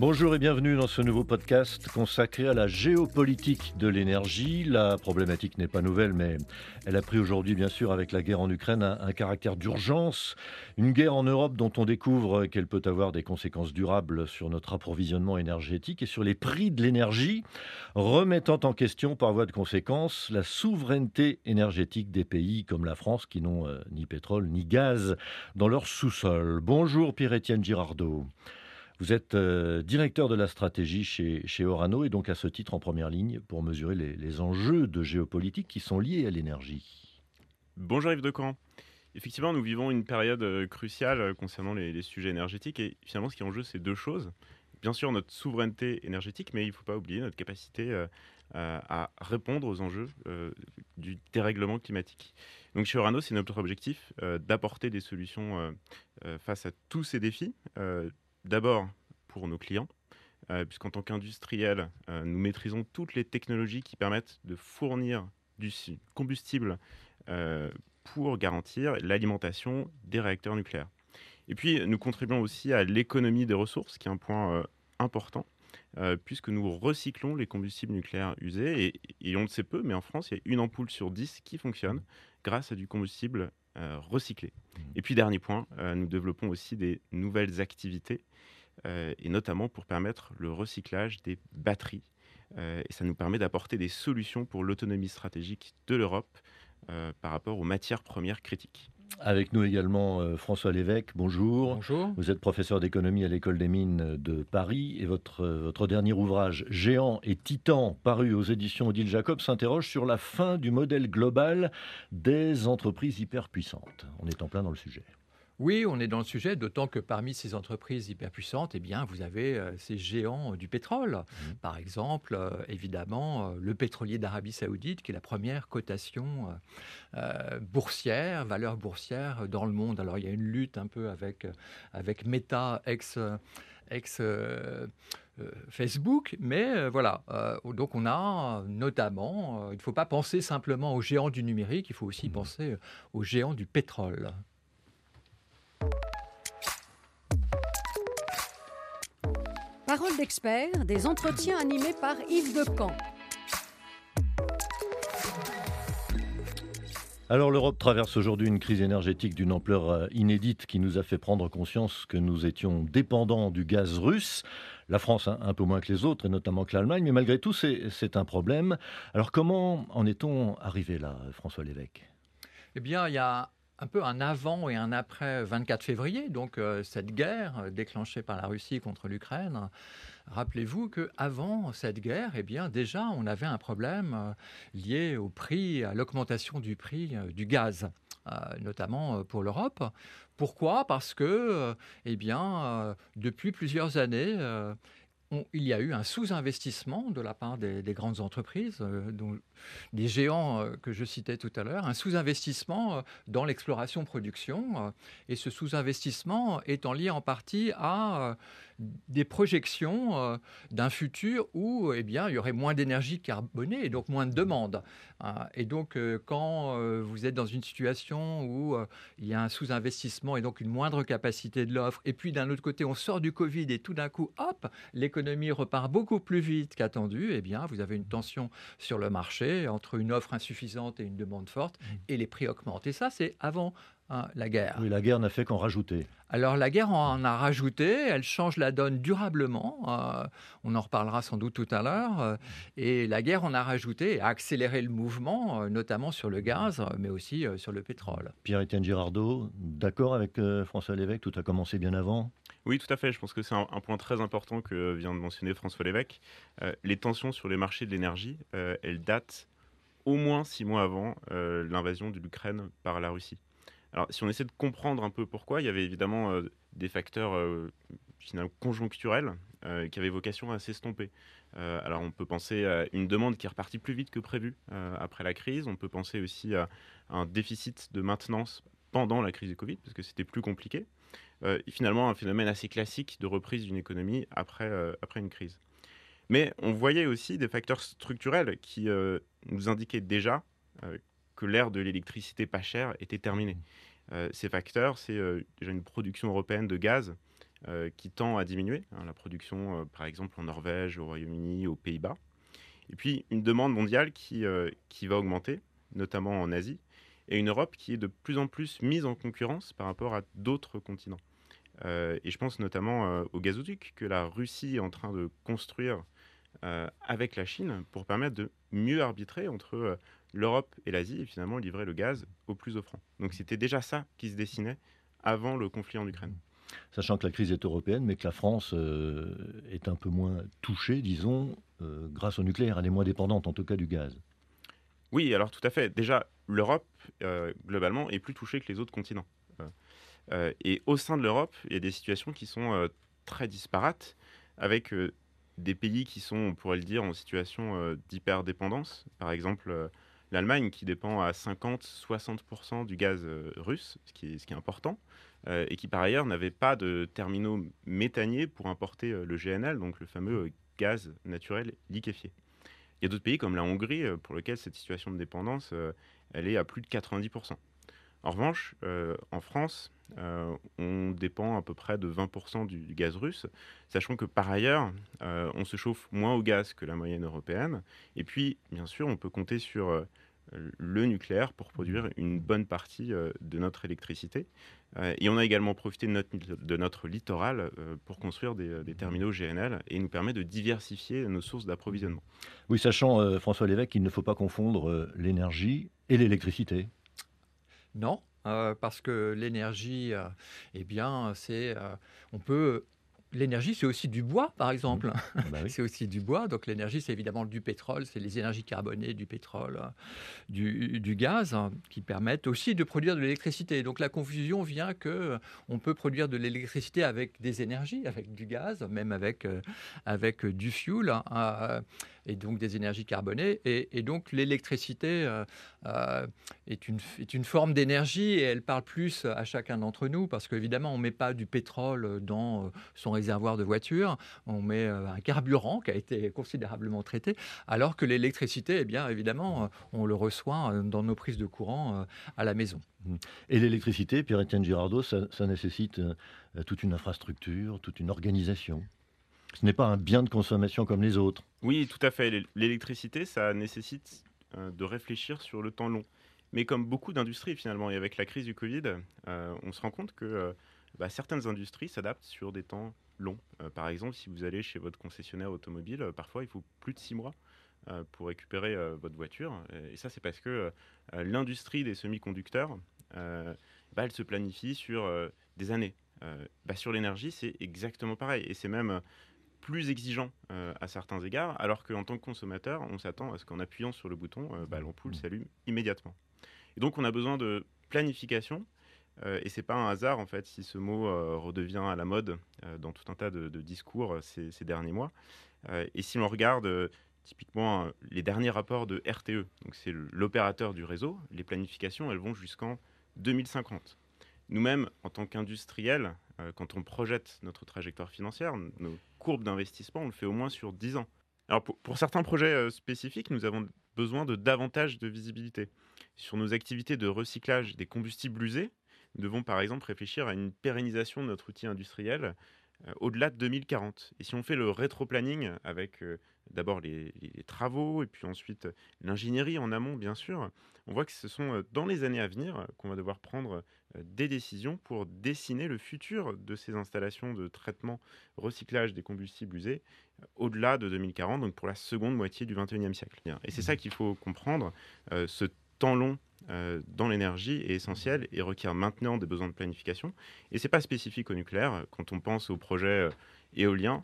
Bonjour et bienvenue dans ce nouveau podcast consacré à la géopolitique de l'énergie. La problématique n'est pas nouvelle, mais elle a pris aujourd'hui, bien sûr, avec la guerre en Ukraine, un, caractère d'urgence. Une guerre en Europe dont on découvre qu'elle peut avoir des conséquences durables sur notre approvisionnement énergétique et sur les prix de l'énergie, remettant en question par voie de conséquence la souveraineté énergétique des pays comme la France qui n'ont euh, ni pétrole ni gaz dans leur sous-sol. Bonjour Pierre-Étienne Girardot. Vous êtes euh, directeur de la stratégie chez, chez, Orano et donc à ce titre en première ligne pour mesurer les, enjeux de géopolitique qui sont liés à l'énergie. Bonjour Yves Decamp. Effectivement, nous vivons une période euh, cruciale euh, concernant les, sujets énergétiques et finalement ce qui est en jeu, c'est deux choses. Bien sûr, notre souveraineté énergétique, mais il ne faut pas oublier notre capacité à répondre aux enjeux du dérèglement climatique. Donc chez Orano, c'est notre objectif d'apporter des solutions face à tous ces défis D'abord pour nos clients, euh, puisqu'en tant qu'industriel, euh, nous maîtrisons toutes les technologies qui permettent de fournir du combustible euh, pour garantir l'alimentation des réacteurs nucléaires. Et puis, nous contribuons aussi à l'économie des ressources, qui est un point important, puisque nous recyclons les combustibles nucléaires usés. Et, on le sait peu, mais en France, il y a une ampoule sur dix qui fonctionne grâce à du combustible recyclé. Mmh. Et puis, dernier point, nous développons aussi des nouvelles activités euh, et notamment pour permettre le recyclage des batteries. Euh, et ça nous permet d'apporter des solutions pour l'autonomie stratégique de l'Europe euh, par rapport aux matières premières critiques. Avec nous également François Lévesque, bonjour. Bonjour. Vous êtes professeur d'économie à l'École des mines de Paris et votre, votre dernier ouvrage, Géant et Titan, paru aux éditions Odile Jacob, s'interroge sur la fin du modèle global des entreprises hyperpuissantes. On est en plein dans le sujet. Oui, on est dans le sujet, d'autant que parmi ces entreprises hyperpuissantes, eh bien, vous avez euh, ces géants du pétrole. Mmh. Par exemple, euh, évidemment, euh, le pétrolier d'Arabie Saoudite, qui est la première cotation boursière, valeur boursière dans le monde. Alors, il y a une lutte un peu avec, avec Meta, ex. ex Facebook, mais voilà. donc on a notamment, il ne faut pas penser simplement aux géants du numérique, il faut aussi mmh. penser aux géants du pétrole. Parole d'expert, des entretiens animés par Yves Decamp. Alors l'Europe traverse aujourd'hui une crise énergétique d'une ampleur euh, inédite qui nous a fait prendre conscience que nous étions dépendants du gaz russe. La France un peu moins que les autres, et notamment que l'Allemagne, mais malgré tout c'est un problème. Alors comment en est-on arrivé là, François Lévesque? Eh bien, il y a un peu un avant et un après 24 février, donc euh, cette guerre euh, déclenchée par la Russie contre l'Ukraine. Rappelez-vous que avant cette guerre, eh bien déjà on avait un problème euh, lié au prix, à l'augmentation du prix du gaz, notamment pour l'Europe. Pourquoi? Parce que, eh bien, depuis plusieurs années, il y a eu un sous-investissement de la part des, grandes entreprises, euh, dont, des géants euh, que je citais tout à l'heure, un sous-investissement euh, dans l'exploration-production, et ce sous-investissement étant lié en partie à des projections d'un futur où eh bien, il y aurait moins d'énergie carbonée et donc moins de demande. Hein. et donc, quand vous êtes dans une situation où il y a un sous-investissement et donc une moindre capacité de l'offre, et puis d'un autre côté, on sort du Covid et tout d'un coup, hop, l'économie l'économie repart beaucoup plus vite qu'attendu, eh bien, vous avez une tension sur le marché entre une offre insuffisante et une demande forte, mmh. et les prix augmentent. Et ça, c'est avant hein, la guerre. Oui, la guerre n'a fait qu'en rajouter. Alors la guerre en a rajouté, elle change la donne durablement, euh, on en reparlera sans doute tout à l'heure, euh, et la guerre en a rajouté et a accéléré le mouvement, euh, notamment sur le gaz, mais aussi sur le pétrole. Pierre-Étienne Girardot, d'accord avec François Lévesque, tout a commencé bien avant? Oui, tout à fait. Je pense que c'est un, point très important que vient de mentionner François Lévesque. Euh, les tensions sur les marchés de l'énergie, euh, elles datent au moins six mois avant euh, l'invasion de l'Ukraine par la Russie. Alors, si on essaie de comprendre un peu pourquoi, il y avait évidemment des facteurs finalement conjoncturels qui avaient vocation à s'estomper. alors, on peut penser à une demande qui est repartie plus vite que prévu après la crise. On peut penser aussi à un déficit de maintenance pendant la crise du Covid, parce que c'était plus compliqué. Euh, finalement un phénomène assez classique de reprise d'une économie après, euh, après une crise. Mais on voyait aussi des facteurs structurels qui euh, nous indiquaient déjà que l'ère de l'électricité pas chère était terminée. ces facteurs, c'est déjà une production européenne de gaz qui tend à diminuer, hein, la production par exemple en Norvège, au Royaume-Uni, aux Pays-Bas. Et puis une demande mondiale qui, qui va augmenter, notamment en Asie, et une Europe qui est de plus en plus mise en concurrence par rapport à d'autres continents. Euh, et je pense notamment euh, au gazoduc que la Russie est en train de construire euh, avec la Chine pour permettre de mieux arbitrer entre l'Europe et l'Asie et finalement livrer le gaz au plus offrant. Donc c'était déjà ça qui se dessinait avant le conflit en Ukraine. Sachant que la crise est européenne, mais que la France est un peu moins touchée, disons, grâce au nucléaire. Elle est moins dépendante, en tout cas, du gaz. Oui, alors tout à fait. Déjà, l'Europe, globalement, est plus touchée que les autres continents. Euh, et au sein de l'Europe, il y a des situations qui sont euh, très disparates, avec euh, des pays qui sont, on pourrait le dire, en situation d'hyperdépendance. Par exemple, l'Allemagne qui dépend à 50-60% du gaz russe, ce qui est, ce qui est important, et qui par ailleurs n'avait pas de terminaux méthaniers pour importer le GNL, donc le fameux gaz naturel liquéfié. Il y a d'autres pays comme la Hongrie pour lesquels cette situation de dépendance, elle est à plus de 90%. En revanche, euh, en France, euh, on dépend à peu près de 20% du, gaz russe, sachant que par ailleurs, euh, on se chauffe moins au gaz que la moyenne européenne. Et puis, bien sûr, on peut compter sur le nucléaire pour produire une bonne partie de notre électricité. et on a également profité de notre, de notre littoral pour construire des, des, terminaux GNL et nous permet de diversifier nos sources d'approvisionnement. Oui, sachant, François Lévesque, qu'il ne faut pas confondre l'énergie et l'électricité. Non, euh, parce que l'énergie, euh, eh bien, c'est, euh, on peut L'énergie, c'est aussi du bois, par exemple. Mmh. Bah c'est aussi du bois. Donc l'énergie, c'est évidemment du pétrole, c'est les énergies carbonées, du pétrole, du, gaz, hein, qui permettent aussi de produire de l'électricité. Donc la confusion vient que on peut produire de l'électricité avec des énergies, avec du gaz, même avec, avec du fuel. Hein, et donc des énergies carbonées. Et, donc l'électricité euh, euh, est, une, forme d'énergie et elle parle plus à chacun d'entre nous parce qu'évidemment on ne met pas du pétrole dans euh, son réservoir de voiture, on met un carburant qui a été considérablement traité, alors que l'électricité, eh bien évidemment, on le reçoit dans nos prises de courant à la maison. Mmh. Et l'électricité, Pierre-Étienne Girardot, ça nécessite toute une infrastructure, toute une organisation. Ce n'est pas un bien de consommation comme les autres. Oui, tout à fait. L'électricité, ça nécessite euh, de réfléchir sur le temps long. Mais comme beaucoup d'industries finalement, et avec la crise du Covid, euh, on se rend compte que euh, bah, certaines industries s'adaptent sur des temps longs. par exemple, si vous allez chez votre concessionnaire automobile, parfois il faut plus de six mois pour récupérer votre voiture. Et ça, c'est parce que l'industrie des semi-conducteurs, bah, elle se planifie sur des années. Bah, sur l'énergie, c'est exactement pareil. Et c'est même plus exigeant euh, à certains égards, alors qu'en tant que consommateur, on s'attend à ce qu'en appuyant sur le bouton, euh, bah, l'ampoule mmh. s'allume immédiatement. Et donc on a besoin de planification, euh, et c'est pas un hasard en fait si ce mot redevient à la mode dans tout un tas de, discours ces, ces, derniers mois. et si l'on regarde typiquement les derniers rapports de RTE, donc c'est l'opérateur du réseau, les planifications elles vont jusqu'en 2050. Nous-mêmes, en tant qu'industriels, euh, quand on projette notre trajectoire financière, nos courbes d'investissement, on le fait au moins sur 10 ans. Alors pour, certains projets euh, spécifiques, nous avons besoin de davantage de visibilité. Sur nos activités de recyclage des combustibles usés, nous devons par exemple réfléchir à une pérennisation de notre outil industriel euh, au-delà de 2040. Et si on fait le rétro-planning avec d'abord les, travaux et puis ensuite l'ingénierie en amont, bien sûr, on voit que ce sont dans les années à venir qu'on va devoir prendre euh, des décisions pour dessiner le futur de ces installations de traitement, recyclage des combustibles usés euh, au-delà de 2040, donc pour la seconde moitié du 21e siècle. Et c'est ça mmh. qu'il faut comprendre. Euh, ce temps long dans l'énergie est essentiel et requiert maintenant des besoins de planification. Et ce n'est pas spécifique au nucléaire. Quand on pense aux projets éoliens,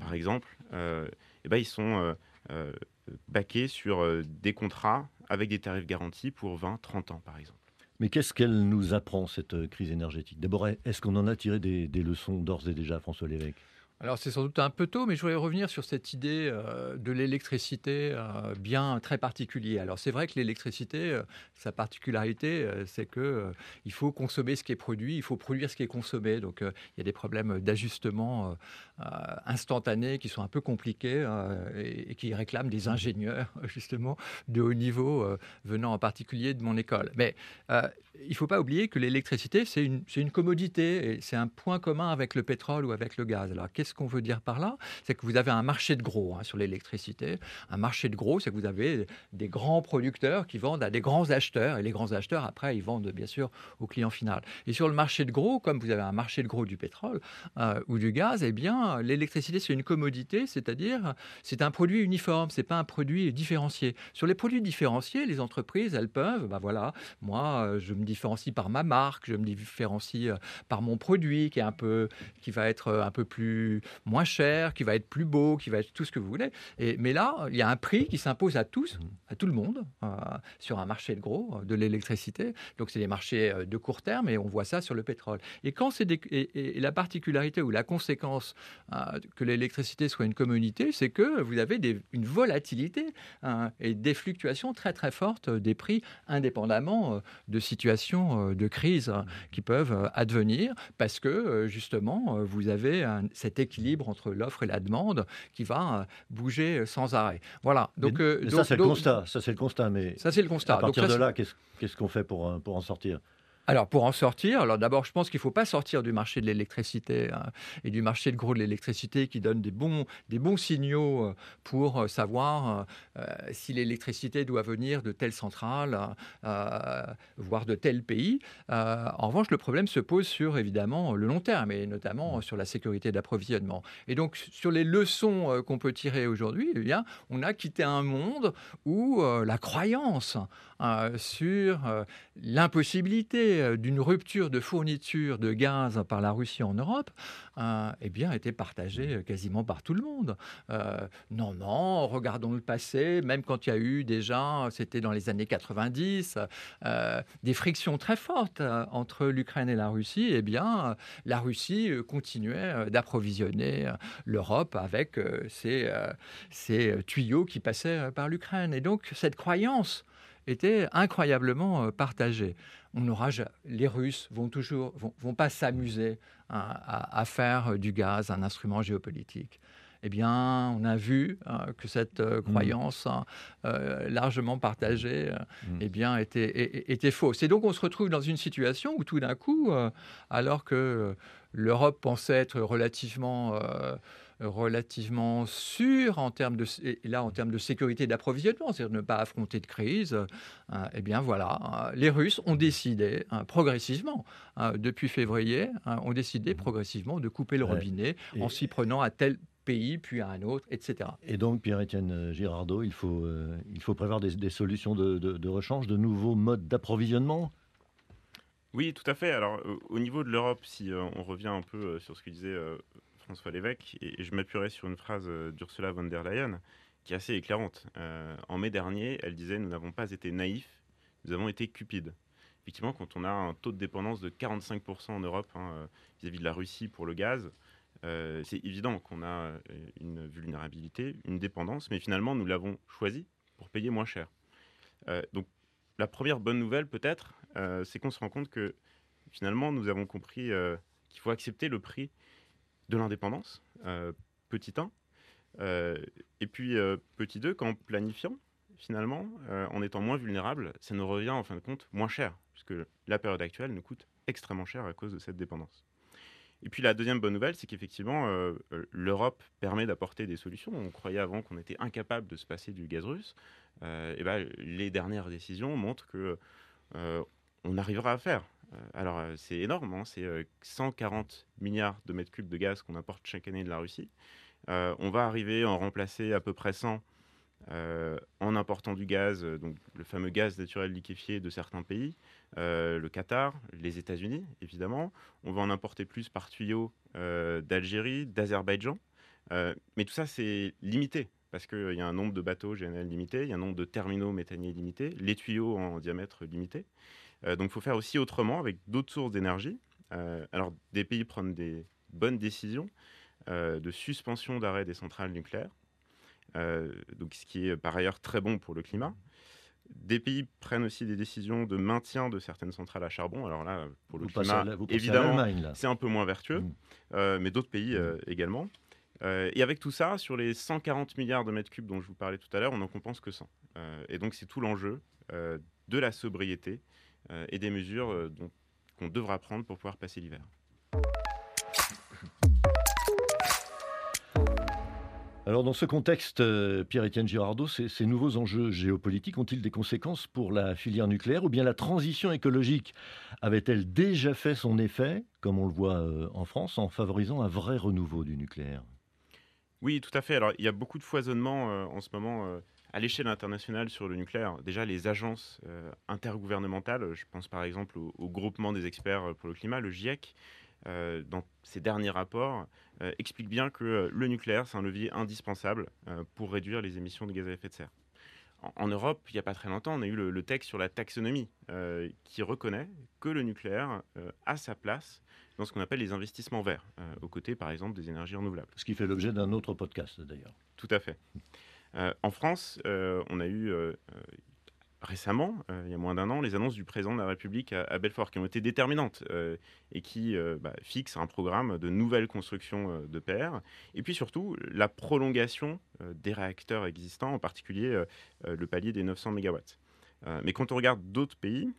par exemple, eh ben, ils sont baqués sur des contrats avec des tarifs garantis pour 20-30 ans, par exemple. Mais qu'est-ce qu'elle nous apprend, cette euh, crise énergétique? D'abord, est-ce qu'on en a tiré des, leçons d'ores et déjà, François Lévesque? Alors c'est sans doute un peu tôt, mais je voudrais revenir sur cette idée euh, de l'électricité euh, bien très particulière. Alors c'est vrai que l'électricité, euh, sa particularité, c'est que il faut consommer ce qui est produit, il faut produire ce qui est consommé. Donc il y a des problèmes d'ajustement instantané qui sont un peu compliqués et, qui réclament des ingénieurs justement de haut niveau venant en particulier de mon école. Mais il ne faut pas oublier que l'électricité, c'est une, une, commodité et c'est un point commun avec le pétrole ou avec le gaz. Alors, qu'est-ce qu'on veut dire par là C'est que vous avez un marché de gros hein, sur l'électricité. Un marché de gros, c'est que vous avez des grands producteurs qui vendent à des grands acheteurs et les grands acheteurs, après, ils vendent bien sûr au client final. Et sur le marché de gros, comme vous avez un marché de gros du pétrole euh, ou du gaz, eh bien, l'électricité, c'est une commodité, c'est-à-dire c'est un produit uniforme, c'est pas un produit différencié. Sur les produits différenciés, les entreprises, elles peuvent, ben voilà, moi, je me différencie par ma marque, je me différencie euh, par mon produit qui est un peu, qui va être euh, un peu plus moins cher, qui va être plus beau, qui va être tout ce que vous voulez. Et, mais là, il y a un prix qui s'impose à tous, à tout le monde, euh, sur un marché de gros de l'électricité. Donc c'est des marchés de court terme et on voit ça sur le pétrole. Et quand c'est la particularité ou la conséquence que l'électricité soit une communauté, c'est que vous avez une volatilité hein, et des fluctuations très très fortes des prix indépendamment de situations euh, de crise mmh. qui peuvent euh, advenir parce que euh, justement, vous avez cet équilibre entre l'offre et la demande qui va bouger sans arrêt. Voilà. Donc, ça, c'est le constat. Ça, c'est le constat. Mais ça, c'est le constat. À partir de là, qu'est-ce qu'on fait pour, pour en sortir? Alors pour en sortir, alors d'abord je pense qu'il ne faut pas sortir du marché de l'électricité hein, et du marché de gros de l'électricité qui donne des bons, des bons signaux euh, pour euh, savoir euh, si l'électricité doit venir de telle centrale, voire de tel pays. en revanche, le problème se pose sur évidemment le long terme et notamment sur la sécurité d'approvisionnement. Et donc sur les leçons qu'on peut tirer aujourd'hui, eh bien, on a quitté un monde où la croyance sur l'impossibilité euh, d'une rupture de fourniture de gaz par la Russie en Europe, euh, eh bien, était partagée euh, quasiment par tout le monde. non, non, regardons le passé, même quand il y a eu déjà, c'était dans les années 90, des frictions très fortes entre l'Ukraine et la Russie, eh bien, la Russie continuait d'approvisionner l'Europe avec ces, ces tuyaux qui passaient par l'Ukraine. Et donc, cette croyance était incroyablement partagée on aura, les Russes vont toujours, vont, pas s'amuser à, faire du gaz un instrument géopolitique. Eh bien, on a vu hein, que cette euh, mmh. croyance hein, euh, largement partagée mmh. eh bien, était, était, fausse. Et donc, on se retrouve dans une situation où tout d'un coup, euh, alors que l'Europe pensait être relativement relativement sûr en termes de, là, en termes de sécurité d'approvisionnement, c'est-à-dire ne pas affronter de crise, euh, eh bien voilà, euh, les Russes ont décidé hein, progressivement, hein, depuis février, hein, ont décidé mmh. progressivement de couper le robinet en s'y prenant à tel pays, puis à un autre, etc. Et donc, Pierre-Étienne Girardot, il faut, euh, il faut prévoir des, solutions de, de, rechange, de nouveaux modes d'approvisionnement? Oui, tout à fait. Alors, au niveau de l'Europe, si on revient un peu sur ce que disait François Lévesque, et, je m'appuierai sur une phrase euh, d'Ursula von der Leyen qui est assez éclairante. Euh, en mai dernier, elle disait Nous n'avons pas été naïfs, nous avons été cupides. Effectivement, quand on a un taux de dépendance de 45% en Europe hein, euh, vis-à-vis de la Russie pour le gaz, c'est évident qu'on a une vulnérabilité, une dépendance, mais finalement, nous l'avons choisi pour payer moins cher. donc, la première bonne nouvelle, peut-être, c'est qu'on se rend compte que finalement, nous avons compris qu'il faut accepter le prix de l'indépendance, euh, petit 1. Euh, et puis, euh, petit 2, qu'en planifiant, finalement, en étant moins vulnérable, ça nous revient en fin de compte moins cher, puisque la période actuelle nous coûte extrêmement cher à cause de cette dépendance. Et puis la deuxième bonne nouvelle, c'est qu'effectivement, l'Europe permet d'apporter des solutions. On croyait avant qu'on était incapable de se passer du gaz russe. et ben, les dernières décisions montrent que on arrivera à faire. Euh, alors, euh, c'est énorme, hein, c'est 140 euh, milliards de mètres cubes de gaz qu'on importe chaque année de la Russie. on va arriver à en remplacer à peu près 100 en important du gaz, donc le fameux gaz naturel liquéfié de certains pays, le Qatar, les États-Unis, évidemment. On va en importer plus par tuyau d'Algérie, d'Azerbaïdjan. mais tout ça, c'est limité parce qu'il y a un nombre de bateaux GNL limité, il y a un nombre de terminaux méthaniers limité, les tuyaux en diamètre limité. Euh, donc il faut faire aussi autrement avec d'autres sources d'énergie. Euh, alors des pays prennent des bonnes décisions. de suspension d'arrêt des centrales nucléaires, donc ce qui est par ailleurs très bon pour le climat. Des pays prennent aussi des décisions de maintien de certaines centrales à charbon. Alors là, pour le climat, évidemment, c'est un peu moins vertueux, mm. euh, mais d'autres pays mm. euh, également. Euh, et avec tout ça, sur les 140 milliards de mètres cubes dont je vous parlais tout à l'heure, on n'en compense que 100. et donc c'est tout l'enjeu de la sobriété et des mesures qu'on devra prendre pour pouvoir passer l'hiver. Alors dans ce contexte, euh, Pierre-Étienne Girardot, ces, nouveaux enjeux géopolitiques ont-ils des conséquences pour la filière nucléaire ou bien la transition écologique avait-elle déjà fait son effet, comme on le voit euh, en France, en favorisant un vrai renouveau du nucléaire? Oui, tout à fait. Alors il y a beaucoup de foisonnement euh, en ce moment à l'échelle internationale sur le nucléaire. Déjà les agences intergouvernementales, je pense par exemple au groupement des experts pour le climat, le GIEC, euh, dans ses derniers rapports, euh, explique bien que euh, le nucléaire, c'est un levier indispensable pour réduire les émissions de gaz à effet de serre. En, Europe, il n'y a pas très longtemps, on a eu le, texte sur la taxonomie qui reconnaît que le nucléaire a sa place dans ce qu'on appelle les investissements verts, aux côtés par exemple des énergies renouvelables. Ce qui fait l'objet d'un autre podcast d'ailleurs. Tout à fait. En France, on a eu récemment, euh, il y a moins d'un an, les annonces du président de la République à, Belfort qui ont été déterminantes euh, et qui euh, bah, fixent un programme de nouvelle construction de PR. Et puis surtout, la prolongation des réacteurs existants, en particulier le palier des 900 MW. Mais quand on regarde d'autres pays,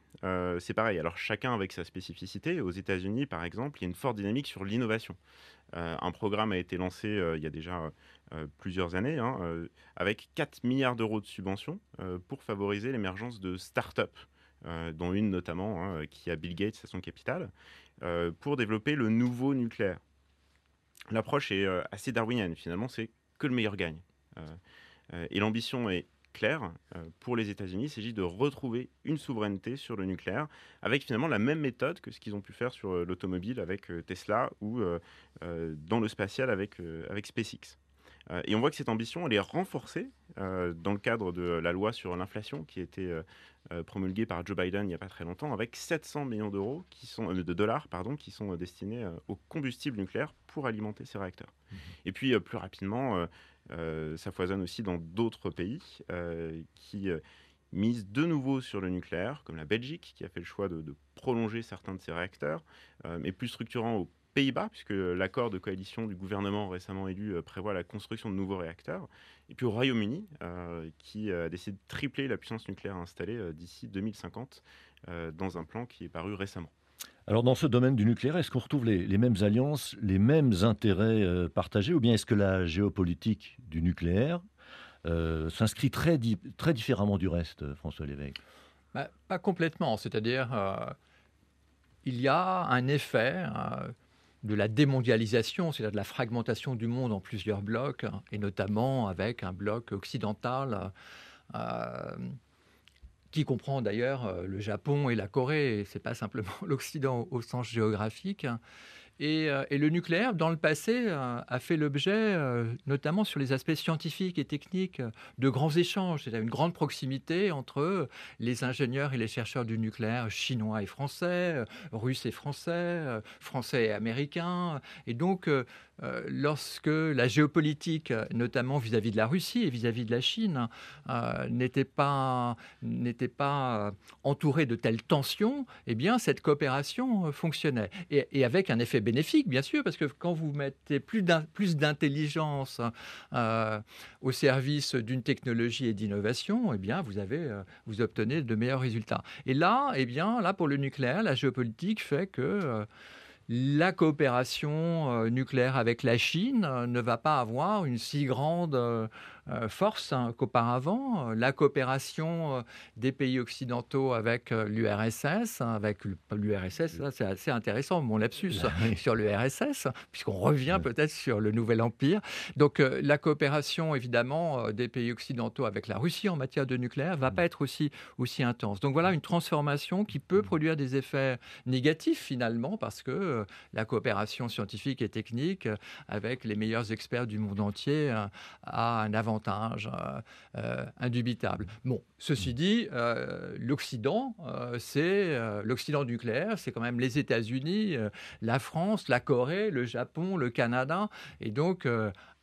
c'est pareil. Alors chacun avec sa spécificité. Aux États-Unis, par exemple, il y a une forte dynamique sur l'innovation. un programme a été lancé il y a déjà euh, plusieurs années, hein, euh, avec 4 milliards d'euros de subventions euh, pour favoriser l'émergence de start-up, dont une notamment hein, qui a Bill Gates à son capital, pour développer le nouveau nucléaire. L'approche est assez darwinienne, finalement, c'est que le meilleur gagne. et l'ambition est claire pour les États-Unis, il s'agit de retrouver une souveraineté sur le nucléaire avec finalement la même méthode que ce qu'ils ont pu faire sur l'automobile avec Tesla ou dans le spatial avec, avec SpaceX. Euh, et on voit que cette ambition, elle est renforcée euh, dans le cadre de la loi sur l'inflation qui a été euh, promulguée par Joe Biden il n'y a pas très longtemps, avec 700 millions d'euros qui sont de dollars pardon, qui sont destinés au combustible nucléaire pour alimenter ces réacteurs. Mmh. Et puis plus rapidement, ça foisonne aussi dans d'autres pays qui misent de nouveau sur le nucléaire, comme la Belgique, qui a fait le choix de, prolonger certains de ses réacteurs, mais plus structurant au Pays-Bas, puisque l'accord de coalition du gouvernement récemment élu euh, prévoit la construction de nouveaux réacteurs, et puis au Royaume-Uni, euh, qui a décidé de tripler la puissance nucléaire installée euh, d'ici 2050, dans un plan qui est paru récemment. Alors dans ce domaine du nucléaire, est-ce qu'on retrouve les, mêmes alliances, les mêmes intérêts partagés, ou bien est-ce que la géopolitique du nucléaire s'inscrit très, très différemment du reste, François Lévesque? Bah, Pas complètement, c'est-à-dire il y a un effet de la démondialisation, c'est-à-dire de la fragmentation du monde en plusieurs blocs, et notamment avec un bloc occidental euh, qui comprend d'ailleurs euh, le Japon et la Corée. Ce n'est pas simplement l'Occident au sens géographique. Euh, et, le nucléaire, dans le passé, euh, a fait l'objet, notamment sur les aspects scientifiques et techniques, de grands échanges. A une grande proximité entre les ingénieurs et les chercheurs du nucléaire chinois et français, russes et français, français et américains. Et donc, euh, lorsque la géopolitique, notamment vis-à-vis de la Russie et vis-à-vis de la Chine, euh, n'était pas, pas entourée de telles tensions, eh bien, cette coopération fonctionnait. Et, avec un effet bénéfique, bien sûr, parce que quand vous mettez plus, d'intelligence euh, au service d'une technologie et d'innovation, eh bien, vous, avez, vous obtenez de meilleurs résultats. Et là, eh bien, là, pour le nucléaire, la géopolitique fait que la coopération euh, nucléaire avec la Chine euh, ne va pas avoir une si grande euh, force hein, qu'auparavant. La coopération euh, des pays occidentaux avec euh, l'URSS, hein, avec l'URSS, c'est assez intéressant, mon lapsus bah sur l'URSS, puisqu'on revient peut-être sur le nouvel empire. Donc la coopération, évidemment, des pays occidentaux avec la Russie en matière de nucléaire va mm. pas être aussi, aussi intense. Donc voilà une transformation qui peut mm. produire des effets négatifs finalement, parce que que la coopération scientifique et technique avec les meilleurs experts du monde entier a un avantage indubitable. Bon, ceci dit, l'Occident, c'est l'Occident nucléaire, c'est quand même les États-Unis, la France, la Corée, le Japon, le Canada, et donc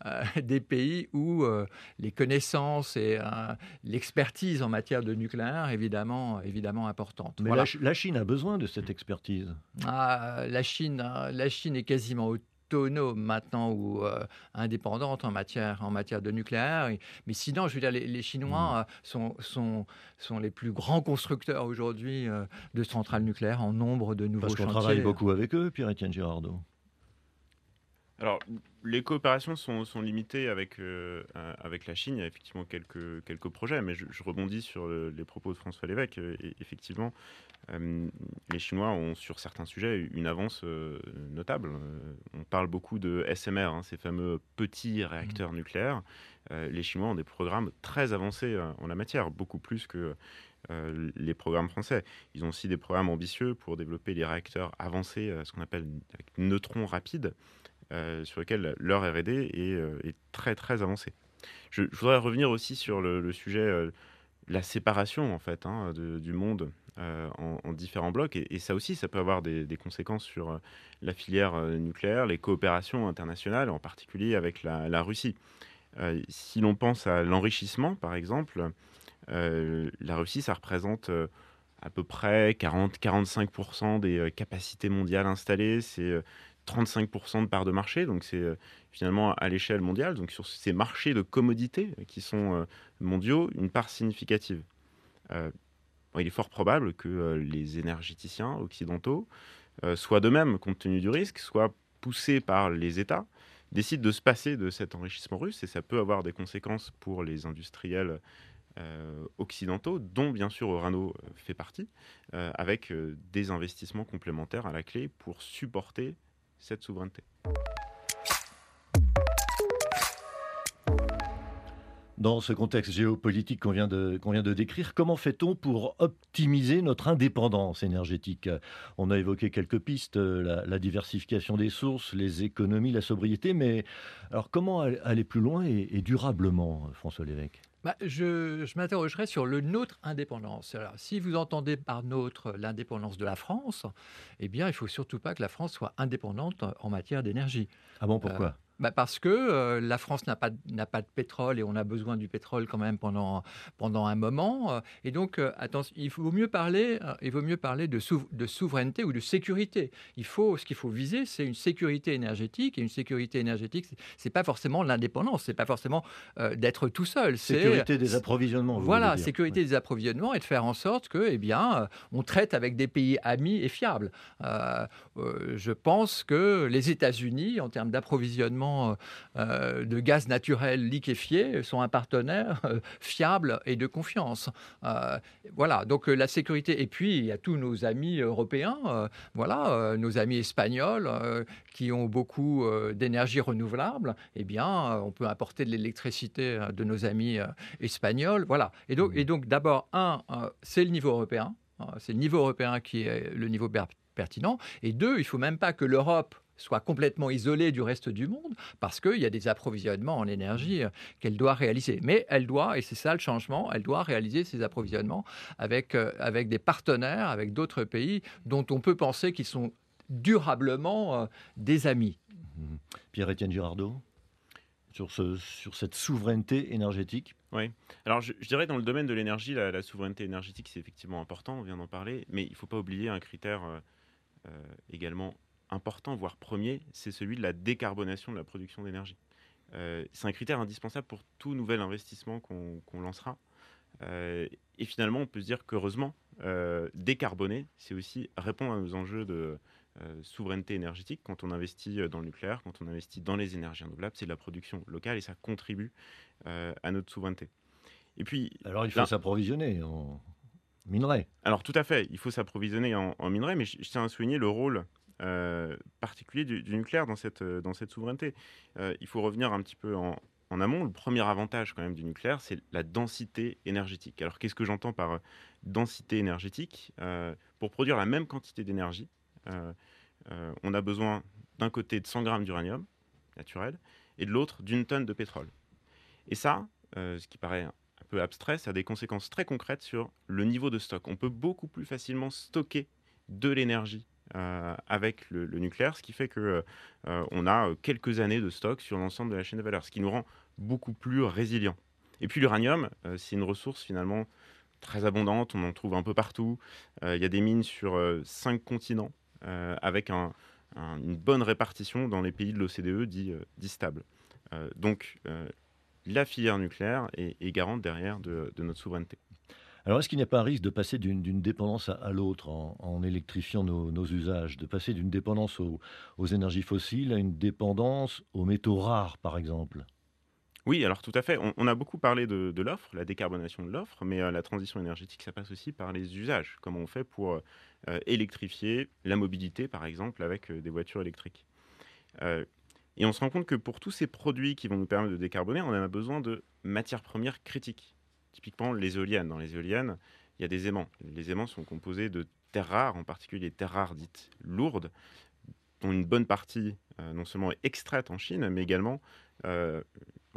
euh, des pays où euh, les connaissances et euh, l'expertise en matière de nucléaire évidemment évidemment importantes. Mais la, Chine a besoin de cette expertise. Ah, la Chine la Chine est quasiment autonome maintenant ou indépendante en matière, en matière de nucléaire. Mais sinon, je veux dire, les, Chinois hmm. sont, sont, sont les plus grands constructeurs aujourd'hui de centrales nucléaires en nombre de nouveaux Parce qu'on travaille beaucoup avec eux, Pierre-Étienne Girardot. Alors, les coopérations sont, limitées avec, euh, avec la Chine. Il y a effectivement quelques, quelques projets, mais je, rebondis sur les propos de François Lévesque. Euh, et, effectivement, euh, les Chinois ont sur certains sujets une avance notable. on parle beaucoup de SMR, hein, ces fameux petits réacteurs mmh. nucléaires. les Chinois ont des programmes très avancés en la matière, beaucoup plus que les programmes français. Ils ont aussi des programmes ambitieux pour développer les réacteurs avancés, ce qu'on appelle neutrons rapides. Euh, sur lequel leur R&D euh, est, très très avancée. Je, voudrais revenir aussi sur le, sujet, euh, la séparation en fait hein, du monde en, différents blocs, et, ça aussi, ça peut avoir des, conséquences sur la filière nucléaire, les coopérations internationales, en particulier avec la, Russie. si l'on pense à l'enrichissement, par exemple, la Russie, ça représente à peu près 40-45% des capacités mondiales installées. 35% de part de marché, donc c'est euh, finalement à l'échelle mondiale, donc sur ces marchés de commodités qui sont euh, mondiaux, une part significative. Euh, il est fort probable que les énergéticiens occidentaux soient de même, compte tenu du risque, soient poussés par les États, décident de se passer de cet enrichissement russe, et ça peut avoir des conséquences pour les industriels occidentaux, dont bien sûr Orano fait partie, avec des investissements complémentaires à la clé pour supporter cette souveraineté. Dans ce contexte géopolitique qu'on vient, de, décrire, comment fait-on pour optimiser notre indépendance énergétique? On a évoqué quelques pistes, la, diversification des sources, les économies, la sobriété, mais alors comment aller plus loin et, et durablement, François Lévesque? Bah, je, m'interrogerai sur le nôtre indépendance. Alors, si vous entendez par nôtre l'indépendance de la France, eh bien, il faut surtout pas que la France soit indépendante en matière d'énergie. Ah bon, pourquoi? Euh, bah parce que euh, la France n'a pas, n'a pas de pétrole et on a besoin du pétrole quand même pendant, pendant un moment. Euh, et donc, euh, attention, il vaut mieux parler, il vaut mieux parler de, de souveraineté ou de sécurité. Il faut, ce qu'il faut viser, c'est une sécurité énergétique. Et une sécurité énergétique, c'est pas forcément l'indépendance, c'est pas forcément d'être tout seul. Sécurité des approvisionnements. voilà, sécurité des approvisionnements et de faire en sorte que, eh bien, on traite avec des pays amis et fiables. je pense que les États-Unis, en termes d'approvisionnement, euh, euh, de gaz naturel liquéfié sont un partenaire euh, fiable et de confiance. voilà, donc la sécurité. Et puis, il y a tous nos amis européens, voilà, nos amis espagnols qui ont beaucoup d'énergie renouvelable. Eh bien, on peut apporter de l'électricité de nos amis espagnols. Voilà. Et donc, et donc d'abord, un, c'est le niveau européen. C'est le niveau européen qui est le niveau pertinent. Et deux, il faut même pas que l'Europe soit complètement isolée du reste du monde, parce qu'il y a des approvisionnements en énergie euh, qu'elle doit réaliser. Mais elle doit, et c'est ça le changement, elle doit réaliser ces approvisionnements avec, euh, avec des partenaires, avec d'autres pays dont on peut penser qu'ils sont durablement euh, des amis. Mmh. Pierre-Étienne Girardot sur, ce, sur cette souveraineté énergétique Oui. Alors, je, dirais dans le domaine de l'énergie, la, souveraineté énergétique, c'est effectivement important, on vient d'en parler, mais il ne faut pas oublier un critère également important, voire premier, c'est celui de la décarbonation de la production d'énergie. Euh, c'est un critère indispensable pour tout nouvel investissement qu'on lancera. Euh, et finalement, on peut se dire qu'heureusement, euh, décarboner, c'est aussi répondre à nos enjeux de souveraineté énergétique. Quand on investit dans le nucléaire, quand on investit dans les énergies renouvelables, c'est de la production locale et ça contribue à notre souveraineté. Et puis, alors il faut s'approvisionner en minerais. Alors tout à fait, il faut s'approvisionner en, en minerais, mais je, je, tiens à souligner le rôle euh, particulier du, nucléaire dans cette, euh, dans cette souveraineté. Euh, il faut revenir un petit peu en, amont. Le premier avantage quand même du nucléaire, c'est la densité énergétique. Alors qu'est-ce que j'entends par densité énergétique? Pour produire la même quantité d'énergie, on a besoin d'un côté de 100 grammes d'uranium naturel et de l'autre d'une tonne de pétrole. Et ça, ce qui paraît un peu abstrait, ça a des conséquences très concrètes sur le niveau de stock. On peut beaucoup plus facilement stocker de l'énergie avec le, nucléaire, ce qui fait que euh, on a quelques années de stock sur l'ensemble de la chaîne de valeur, ce qui nous rend beaucoup plus résilients. Et puis l'uranium, euh, c'est une ressource finalement très abondante, on en trouve un peu partout. Il y a des mines sur cinq continents avec une bonne répartition dans les pays de l'OCDE dit, dit stable. donc la filière nucléaire est, garante derrière de notre souveraineté. Alors, est-ce qu'il n'y a pas un risque de passer d'une dépendance à, l'autre en, électrifiant nos, usages, de passer d'une dépendance aux, énergies fossiles à une dépendance aux métaux rares, par exemple? Oui, alors tout à fait. On, a beaucoup parlé de, l'offre, la décarbonation de l'offre, mais euh, la transition énergétique, ça passe aussi par les usages, comment on fait pour euh, électrifier la mobilité, par exemple, avec euh, des voitures électriques? et on se rend compte que pour tous ces produits qui vont nous permettre de décarboner, on a besoin de matières premières critiques. Typiquement, les éoliennes. Dans les éoliennes, il y a des aimants. Les aimants sont composés de terres rares, en particulier des terres rares dites lourdes, dont une bonne partie euh, non seulement est extraite en Chine, mais également, euh,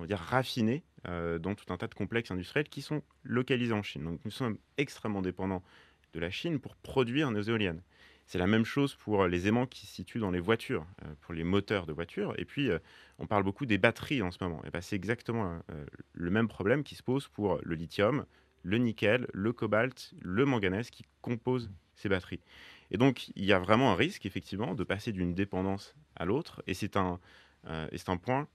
raffinée euh, dans tout un tas de complexes industriels qui sont localisés en Chine. Donc nous sommes extrêmement dépendants de la Chine pour produire nos éoliennes. C'est la même chose pour les aimants qui se situent dans les voitures, pour les moteurs de voitures. Et puis, on parle beaucoup des batteries en ce moment. Et ben, c'est exactement le même problème qui se pose pour le lithium, le nickel, le cobalt, le manganèse qui composent ces batteries. Et donc, il y a vraiment un risque, effectivement, de passer d'une dépendance à l'autre. Et c'est un, un point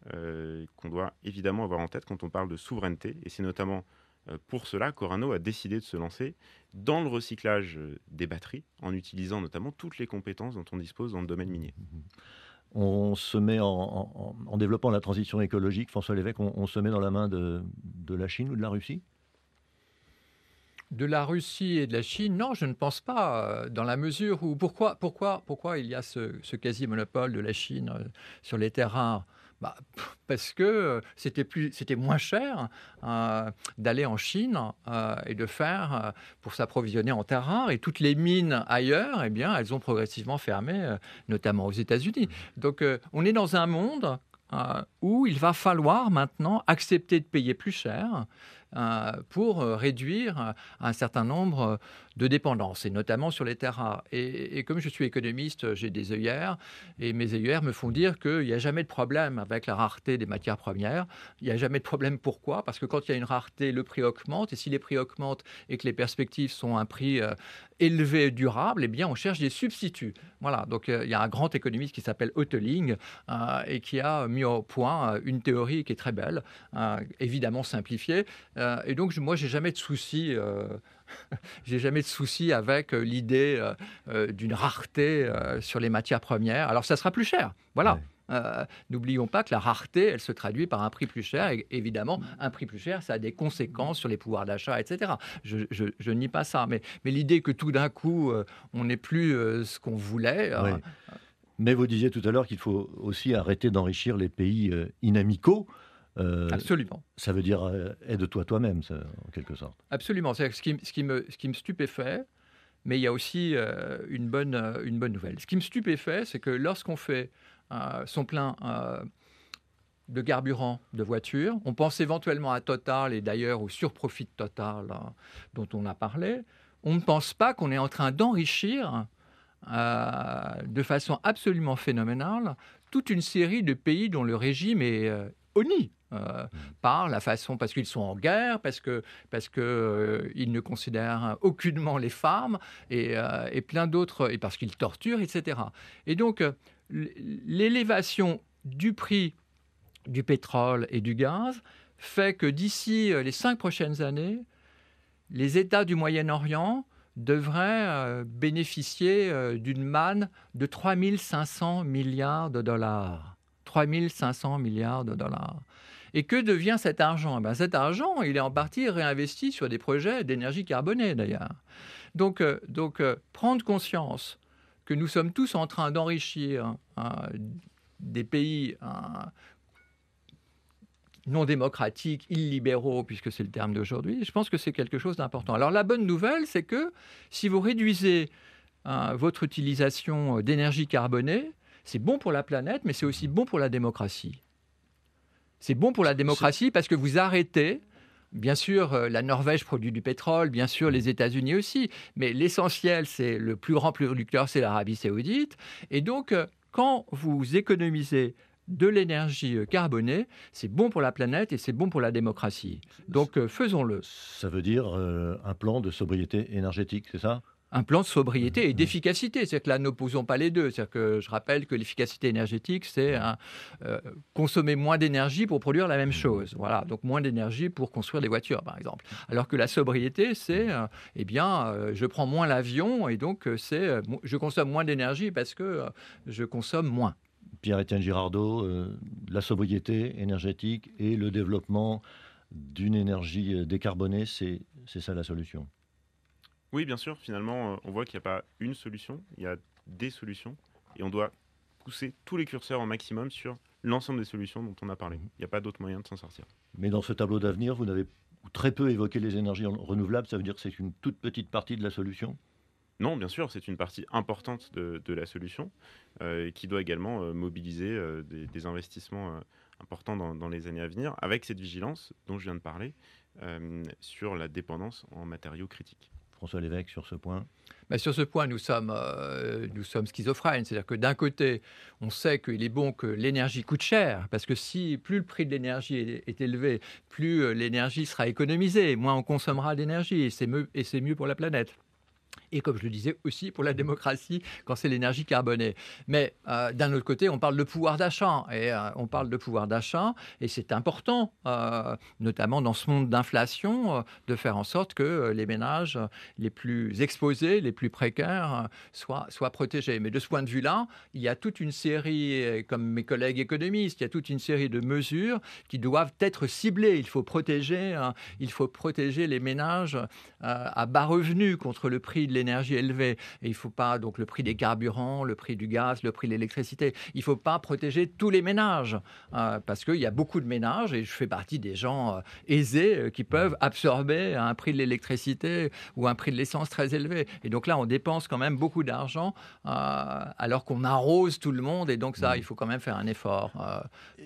qu'on doit évidemment avoir en tête quand on parle de souveraineté. Et c'est notamment euh, pour cela, Corano a décidé de se lancer dans le recyclage euh, des batteries, en utilisant notamment toutes les compétences dont on dispose dans le domaine minier. On se met en, développant la transition écologique, François Lévesque, on, se met dans la main de, la Chine ou de la Russie? De la Russie et de la Chine, non, je ne pense pas, euh, dans la mesure où pourquoi, pourquoi, pourquoi il y a ce, ce quasi-monopole de la Chine sur les terres rares bah, parce que euh, c'était plus, c'était moins cher euh, d'aller en Chine euh, et de faire pour s'approvisionner en terres rares. Et toutes les mines ailleurs, eh bien, elles ont progressivement fermé, notamment aux États-Unis. Donc, on est dans un monde où il va falloir maintenant accepter de payer plus cher pour réduire un certain nombre de dépendance, et notamment sur les terres rares. Et, comme je suis économiste, j'ai des œillères, et mes œillères me font dire qu'il n'y a jamais de problème avec la rareté des matières premières. Il n'y a jamais de problème. Pourquoi? Parce que quand il y a une rareté, le prix augmente, et si les prix augmentent et que les perspectives sont un prix euh, élevé et durable, eh bien, on cherche des substituts. Voilà, donc euh, il y a un grand économiste qui s'appelle Hoteling euh, et qui a mis au point une théorie qui est très belle, évidemment simplifiée. et donc, moi, j'ai jamais de soucis j'ai jamais de souci avec euh, l'idée euh, euh, d'une rareté sur les matières premières. Alors ça sera plus cher, voilà. N'oublions pas que la rareté, elle se traduit par un prix plus cher. Et évidemment, un prix plus cher, ça a des conséquences sur les pouvoirs d'achat, etc. Je, je, nie pas ça. Mais, mais l'idée que tout d'un coup, on n'est plus ce qu'on voulait. Mais vous disiez tout à l'heure qu'il faut aussi arrêter d'enrichir les pays inamicaux. Euh, Absolument. Ça veut dire euh, aide-toi toi-même, en quelque sorte. Absolument. Ce qui, ce, qui me, ce qui me stupéfait, mais il y a aussi euh, une, bonne, une bonne nouvelle. Ce qui me stupéfait, c'est que lorsqu'on fait son plein de carburant de voiture, on pense éventuellement à Total et d'ailleurs au surprofit Total hein, dont on a parlé. On ne pense pas qu'on est en train d'enrichir de façon absolument phénoménale toute une série de pays dont le régime est honni. Euh, par la façon, parce qu'ils sont en guerre, parce que parce que euh, ils ne considèrent aucunement les femmes et, euh, et plein d'autres, et parce qu'ils torturent, etc. Et donc l'élévation du prix du pétrole et du gaz fait que d'ici les cinq prochaines années, les États du Moyen-Orient devraient bénéficier d'une manne de 3500 milliards de dollars. 3500 milliards de dollars. Et que devient cet argent? Eh ben, Cet argent, il est en partie réinvesti sur des projets d'énergie carbonée d'ailleurs. Donc, euh, donc euh, prendre conscience que nous sommes tous en train d'enrichir hein, des pays hein, non démocratiques, illibéraux, puisque c'est le terme d'aujourd'hui, je pense que c'est quelque chose d'important. Alors la bonne nouvelle, c'est que si vous réduisez hein, votre utilisation d'énergie carbonée, c'est bon pour la planète, mais c'est aussi bon pour la démocratie. C'est bon pour la démocratie parce que vous arrêtez Bien sûr, euh, la Norvège produit du pétrole, bien sûr, les États-Unis aussi, mais l'essentiel, c'est le plus grand producteur, c'est l'Arabie saoudite. Et donc, euh, quand vous économisez de l'énergie euh, carbonée, c'est bon pour la planète et c'est bon pour la démocratie. Donc faisons-le. Ça veut dire un plan de sobriété énergétique, c'est ça? Un plan de sobriété et d'efficacité. C'est que là, n'opposons pas les deux. C'est que je rappelle que l'efficacité énergétique, c'est euh, consommer moins d'énergie pour produire la même chose. Voilà, donc moins d'énergie pour construire des voitures, par exemple. Alors que la sobriété, c'est, euh, eh bien, euh, je prends moins l'avion et donc c'est, je consomme moins d'énergie parce que je consomme moins. Pierre-Étienne Girardot, la sobriété énergétique et le développement d'une énergie décarbonée, c'est ça la solution oui, bien sûr. Finalement, euh, on voit qu'il n'y a pas une solution, il y a des solutions. Et on doit pousser tous les curseurs au maximum sur l'ensemble des solutions dont on a parlé. Il n'y a pas d'autre moyen de s'en sortir. Mais dans ce tableau d'avenir, vous n'avez très peu évoqué les énergies renouvelables. Ça veut dire que c'est une toute petite partie de la solution? Non, bien sûr, c'est une partie importante de, la solution euh, qui doit également euh, mobiliser des, investissements importants dans, dans, les années à venir, avec cette vigilance dont je viens de parler sur la dépendance en matériaux critiques. François Lévesque, sur ce point bah, Sur ce point, nous sommes, euh, nous sommes schizophrènes. C'est-à-dire que d'un côté, on sait qu'il est bon que l'énergie coûte cher, parce que si plus le prix de l'énergie est, élevé, plus euh, l'énergie sera économisée, moins on consommera d'énergie, et c'est mieux pour la planète et comme je le disais aussi pour la démocratie quand c'est l'énergie carbonée. Mais euh, d'un autre côté, on parle de pouvoir d'achat et euh, on parle de pouvoir d'achat et c'est important, euh, notamment dans ce monde d'inflation, de faire en sorte que les ménages les plus exposés, les plus précaires soient, soient protégés. Mais de ce point de vue-là, il y a toute une série, comme mes collègues économistes, il y a toute une série de mesures qui doivent être ciblées. Il faut protéger, il faut protéger les ménages à bas revenus contre le prix de l'énergie énergie élevée. Et il ne faut pas, donc le prix des carburants, le prix du gaz, le prix de l'électricité, il ne faut pas protéger tous les ménages. Euh, parce qu'il y a beaucoup de ménages, et je fais partie des gens euh, aisés euh, qui peuvent absorber un prix de l'électricité ou un prix de l'essence très élevé. Et donc là, on dépense quand même beaucoup d'argent alors qu'on arrose tout le monde. Et donc ça, mmh. il faut quand même faire un effort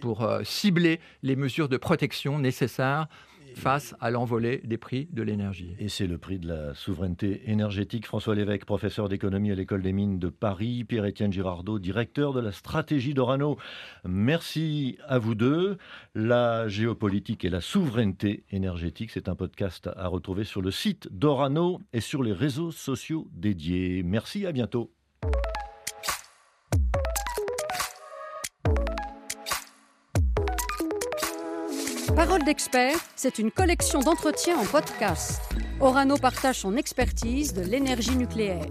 pour cibler les mesures de protection nécessaires face à l'envolée des prix de l'énergie. Et c'est le prix de la souveraineté énergétique. François Lévesque, professeur d'économie à l'École des mines de Paris, Pierre-Étienne Girardot, directeur de la stratégie d'Orano. Merci à vous deux. La géopolitique et la souveraineté énergétique, c'est un podcast à retrouver sur le site d'Orano et sur les réseaux sociaux dédiés. Merci, à bientôt. Parole d'expert, c'est une collection d'entretiens en podcast. Orano partage son expertise de l'énergie nucléaire.